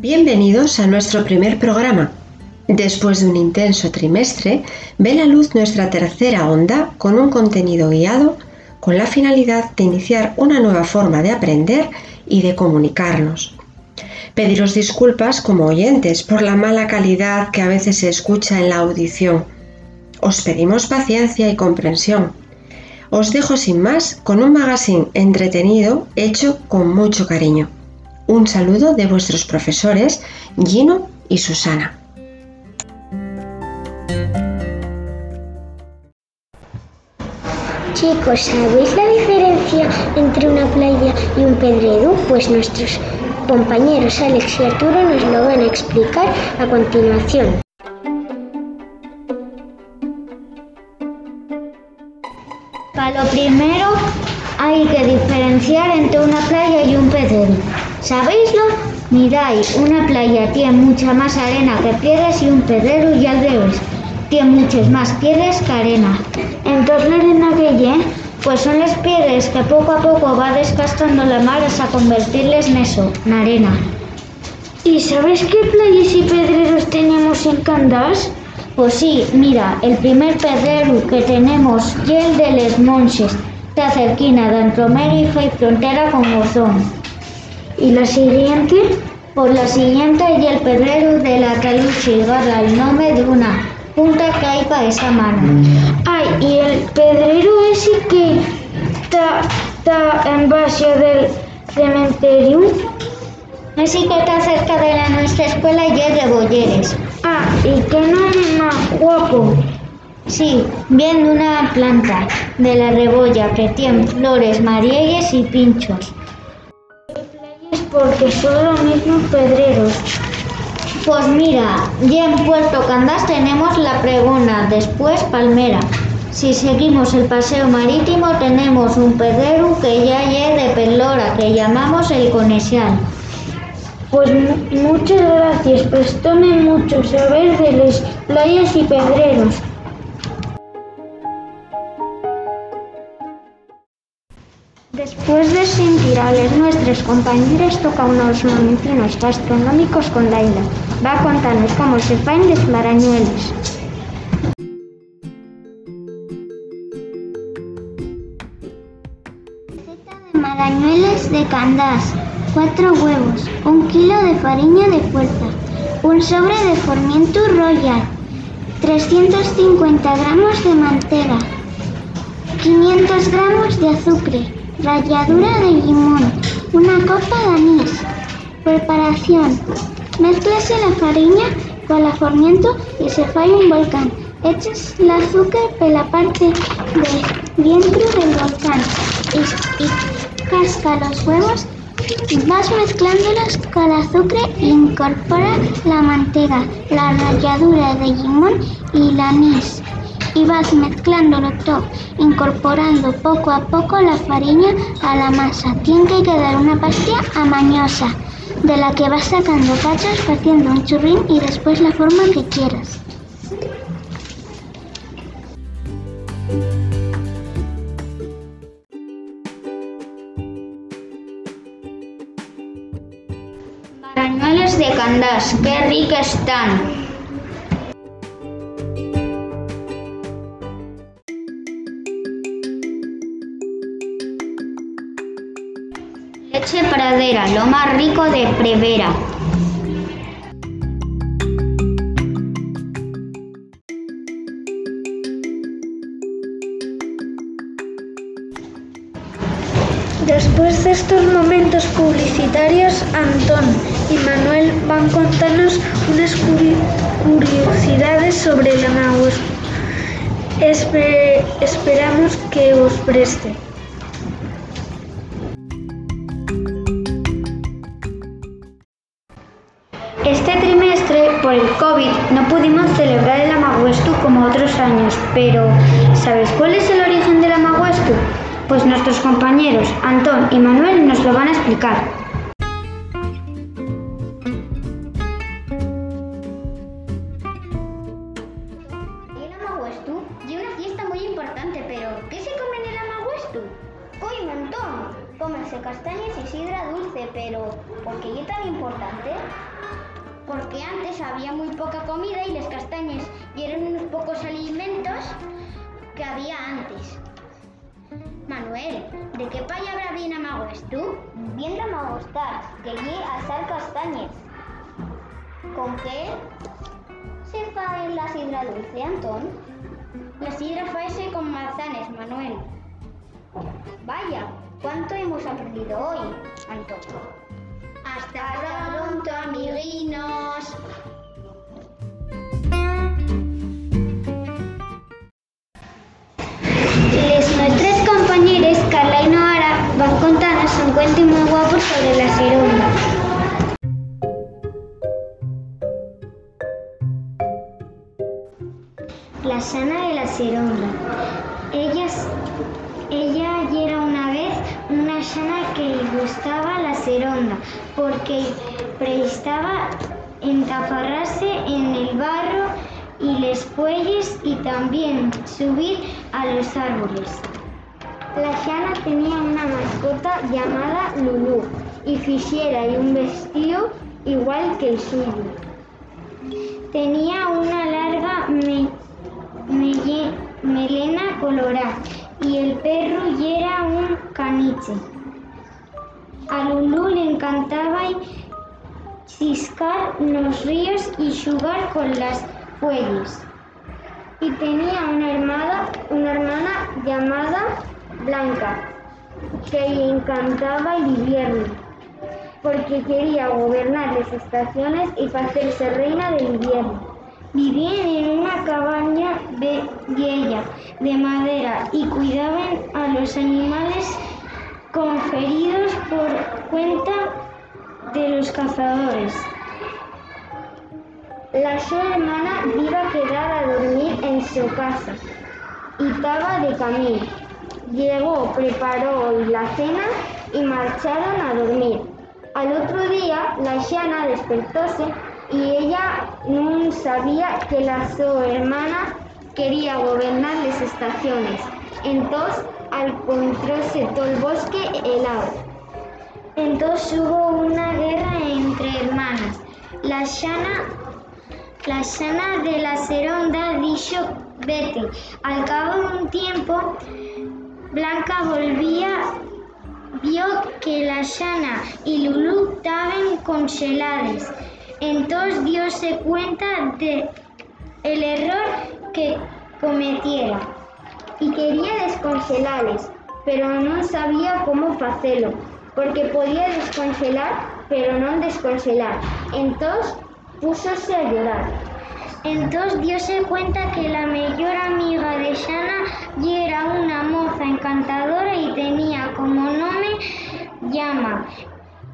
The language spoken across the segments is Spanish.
Bienvenidos a nuestro primer programa. Después de un intenso trimestre, ve la luz nuestra tercera onda con un contenido guiado con la finalidad de iniciar una nueva forma de aprender y de comunicarnos. Pediros disculpas como oyentes por la mala calidad que a veces se escucha en la audición. Os pedimos paciencia y comprensión. Os dejo sin más con un magazine entretenido hecho con mucho cariño. Un saludo de vuestros profesores Gino y Susana. Chicos, ¿sabéis la diferencia entre una playa y un pedrero? Pues nuestros compañeros Alex y Arturo nos lo van a explicar a continuación. Para lo primero hay que diferenciar entre una playa y un pedrero. ¿Sabéislo? Mirad, una playa tiene mucha más arena que piedras y un pedrero y al revés. Tiene muchas más piedras que arena. Entonces la arena que hay, pues son las piedras que poco a poco va desgastando la mar hasta convertirles en eso, en arena. ¿Y sabes qué playas y pedreros tenemos en Candás? Pues sí, mira, el primer pedrero que tenemos y el de Les Monches, está cerquina de Antromério y frontera con Mozón. ¿Y la siguiente? Por la siguiente y el pedrero de la Caluche y el nombre de una punta que hay para esa mano. Ay, ¿y el pedrero ese que está, está en base del cementerio? Así que está cerca de la nuestra escuela y es de Bolleres. Ah, ¿y qué nombre más guapo? Sí, viendo una planta de la rebolla que tiene flores, marielles y pinchos. Porque son los mismos pedreros. Pues mira, ya en Puerto Candás tenemos la pregona, después Palmera. Si seguimos el paseo marítimo tenemos un pedrero que ya es de Pelora, que llamamos el Conesial. Pues mu- muchas gracias, tomen mucho saber de las playas y pedreros. Después de sentir a las nuestras compañeras, toca unos momentinos gastronómicos con Laila. Va a contarnos cómo se faen las marañuelas. Receta de marañuelas de Candás. 4 huevos, 1 kilo de farina de fuerza, un sobre de formiento royal, 350 gramos de mantega, 500 gramos de azúcar, ralladura de limón, una copa de anís. Preparación. Mezclase la farina con el formiento y se falla un volcán. Eches el azúcar por la parte de dentro del volcán y, casca los huevos. Vas mezclándolos con el azúcar e incorpora la mantega, la ralladura de limón y el anís. Y vas mezclándolo todo, incorporando poco a poco la farina a la masa. Tiene que quedar una pastilla amañosa, de la que vas sacando cachos haciendo un churrín y después la forma que quieras. De Candás, qué ricas están. Lo más rico de Prevera. Después de estos momentos publicitarios, Antón y Manuel van contarnos unas curi- curiosidades sobre la. Espe- esperamos que os preste. No pudimos celebrar el Amaguestu como otros años, pero ¿sabes cuál es el origen del Amaguestu? Pues nuestros compañeros Antón y Manuel nos lo van a explicar. ¿De qué palabra bien amago tú? Bien amago estar, que lle asar castañas. ¿Con qué se fae la sidra dulce, Antón? La sidra faese con manzanas, Manuel. Vaya, ¿cuánto hemos aprendido hoy, Antón? Hasta pronto, amiguinos. Cuento muy guapo sobre la cironda. La sana de la cironda. Ellas, ella era una vez una sana que le gustaba la cironda porque prestaba entafarrarse en el barro y les puelles y también subir a los árboles. La Shana tenía una mascota llamada Lulú y fisiera y un vestido igual que el suyo. Tenía una larga melena colorada y el perro y era un caniche. A Lulú le encantaba ciscar los ríos y jugar con las fuelles. Y tenía una hermana, una hermana llamada Blanca, que encantaba el invierno, porque quería gobernar las estaciones y hacerse reina del invierno. Vivían en una cabaña de vieja de madera y cuidaban a los animales conferidos por cuenta de los cazadores. La su hermana iba a quedar a dormir en su casa y estaba de camino. Llegó, preparó la cena y marcharon a dormir. Al otro día, la Shana despertóse y ella no sabía que la su hermana quería gobernar las estaciones. Entonces, encontróse todo el bosque helado. Entonces hubo una guerra entre hermanas. La Shana la Shana de la Seronda dijo vete. Al cabo de un tiempo, Blanca volvía, vio que la Shana y Lulu estaban congeladas. Entonces diose cuenta de el error que cometiera y quería descongelarles, pero no sabía cómo hacerlo, porque podía descongelar, pero no descongelar. Entonces púsose a llorar. Entonces diose cuenta que la mejor amiga de Shana y era una moza encantadora y tenía como nombre llama.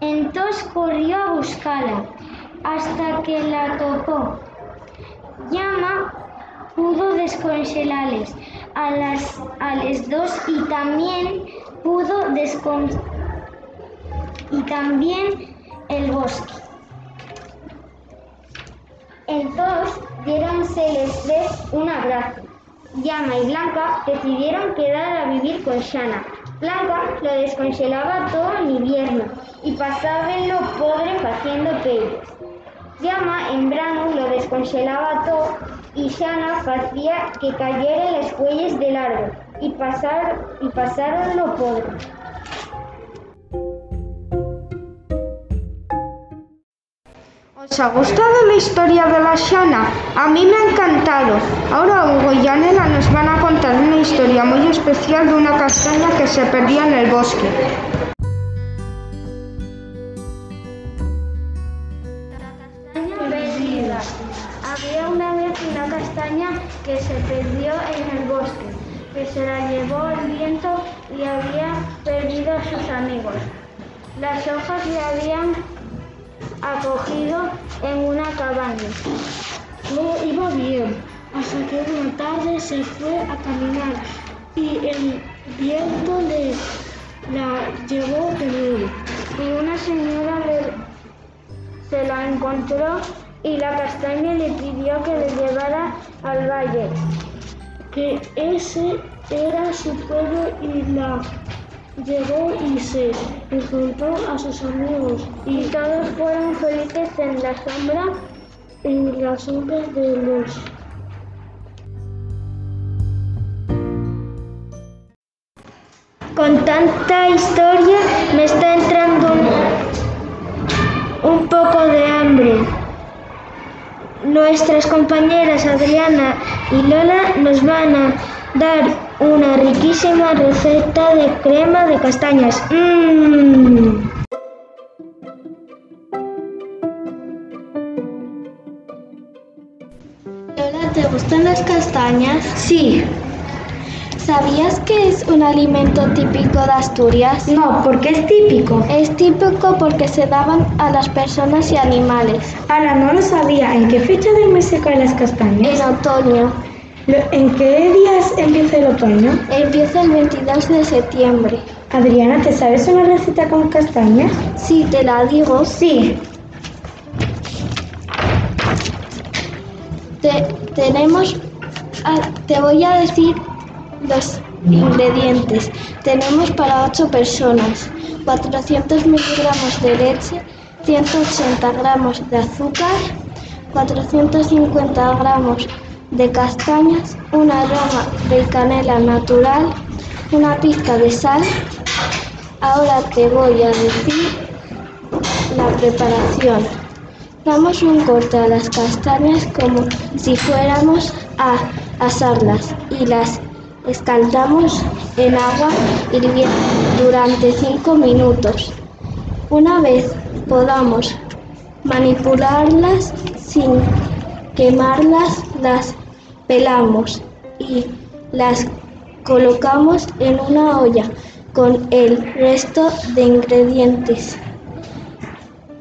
Entonces corrió a buscarla hasta que la topó. Llama pudo descongelarles a las, a dos y también pudo descon y también el bosque. Entonces los tres un abrazo. Llama y Blanca decidieron quedar a vivir con Shana. Blanca lo descongelaba todo el invierno y pasaban lo pobre haciendo pellos. Llama en verano lo descongelaba todo y Shana hacía que cayeran las cuellas del árbol y, pasar, y pasaron lo pobre. Ha gustado la historia de la Shana? A mí me ha encantado. Ahora Hugo y Anela nos van a contar una historia muy especial de una castaña que se perdía en el bosque. Perdida. Había una vez una castaña que se perdió en el bosque, que se la llevó el viento y había perdido a sus amigos. Las hojas le habían acogido en una cabaña. Todo iba bien, hasta que una tarde se fue a caminar y el viento le la llevó de nuevo. Y una señora le se la encontró y la castaña le pidió que le llevara al valle, que ese era su pueblo y la Llegó y se juntó a sus amigos y todos fueron felices en la sombra y la sombra de los Con tanta historia me está entrando un, un poco de hambre. Nuestras compañeras Adriana y Lola nos van a dar una riquísima receta de crema de castañas. ¡Mmm! Lola, ¿te gustan las castañas? Sí, ¿Sabías que es un alimento típico de Asturias? no, porque es típico. Es típico porque se daban a las personas y animales. Ahora no lo sabía. ¿En qué fecha del mes se caen las castañas? En otoño. ¿En qué días empieza el otoño? Empieza el 22 de septiembre. Adriana, ¿te sabes una receta con castañas? Si te la digo, Sí. te- tenemos, ah, te voy a decir los ingredientes. Tenemos para 8 personas 400 miligramos de leche, 180 gramos de azúcar, 450 gramos de castañas, una rama de canela natural, una pizca de sal. Ahora te voy a decir la preparación. Damos un corte a las castañas como si fuéramos a asarlas y las escaldamos en agua hirviendo durante 5 minutos. Una vez podamos manipularlas sin quemarlas, las pelamos y las colocamos en una olla con el resto de ingredientes.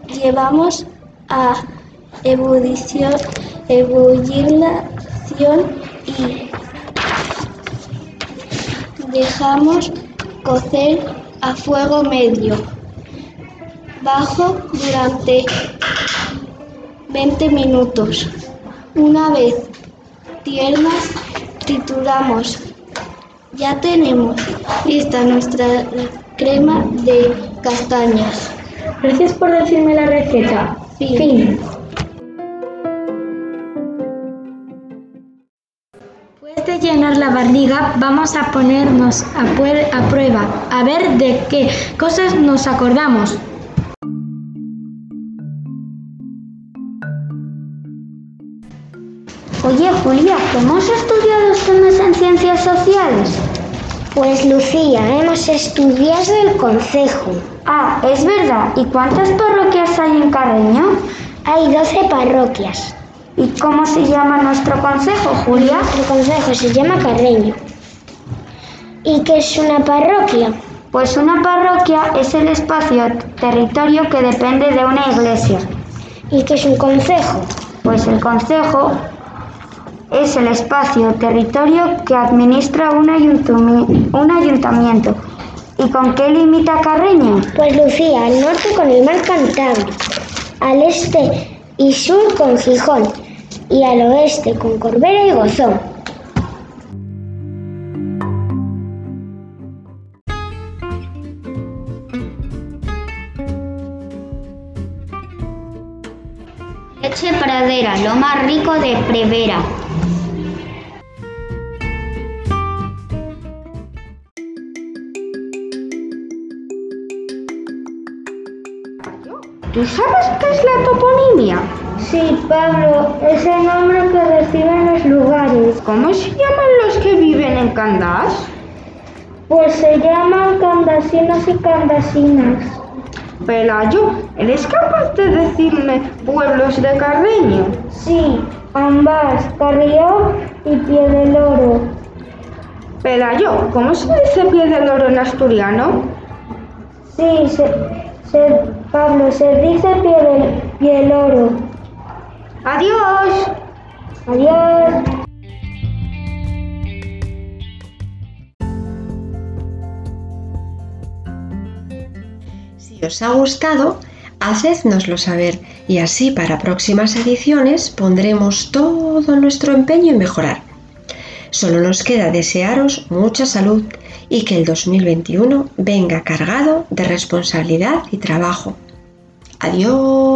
Llevamos a ebullición, y dejamos cocer a fuego medio bajo durante 20 minutos. Una vez tiernas, trituramos. Ya tenemos lista nuestra crema de castañas. Gracias por decirme la receta. Fin. Fin. Después de llenar la barriga, vamos a ponernos a prueba, a ver de qué cosas nos acordamos. Oye, Julia, ¿cómo has estudiado temas en ciencias sociales? Pues Lucía, hemos estudiado el concejo. Ah, es verdad. ¿Y cuántas parroquias hay en Carreño? Hay 12 parroquias. ¿Y cómo se llama nuestro consejo, Julia? El concejo se llama Carreño. ¿Y qué es una parroquia? Pues una parroquia es el espacio, territorio que depende de una iglesia. ¿Y qué es un concejo? Pues el consejo es el espacio, territorio que administra un, un ayuntamiento. ¿Y con qué limita Carreño? Pues Lucía, al norte con el mar Cantábrico, al este y sur con Gijón y al oeste con Corbera y Gozón. Leche Pradera, lo más rico de Prevera. ¿Tú sabes qué es la toponimia? Sí, Pablo, es el nombre que reciben los lugares. ¿Cómo se llaman los que viven en Candás? Pues se llaman candasinos y candasinas. Pelayo, ¿eres capaz de decirme pueblos de Carreño? Sí, ambas, Carrió y Pie del Oro. Pelayo, ¿cómo se dice pie del oro en asturiano? Sí, se, se- Pablo, se dice Pie del, Pie del Oro. Adiós. Adiós. Si os ha gustado, hacednoslo saber y así para próximas ediciones pondremos todo nuestro empeño en mejorar. Solo nos queda desearos mucha salud y que el 2021 venga cargado de responsabilidad y trabajo. Adiós.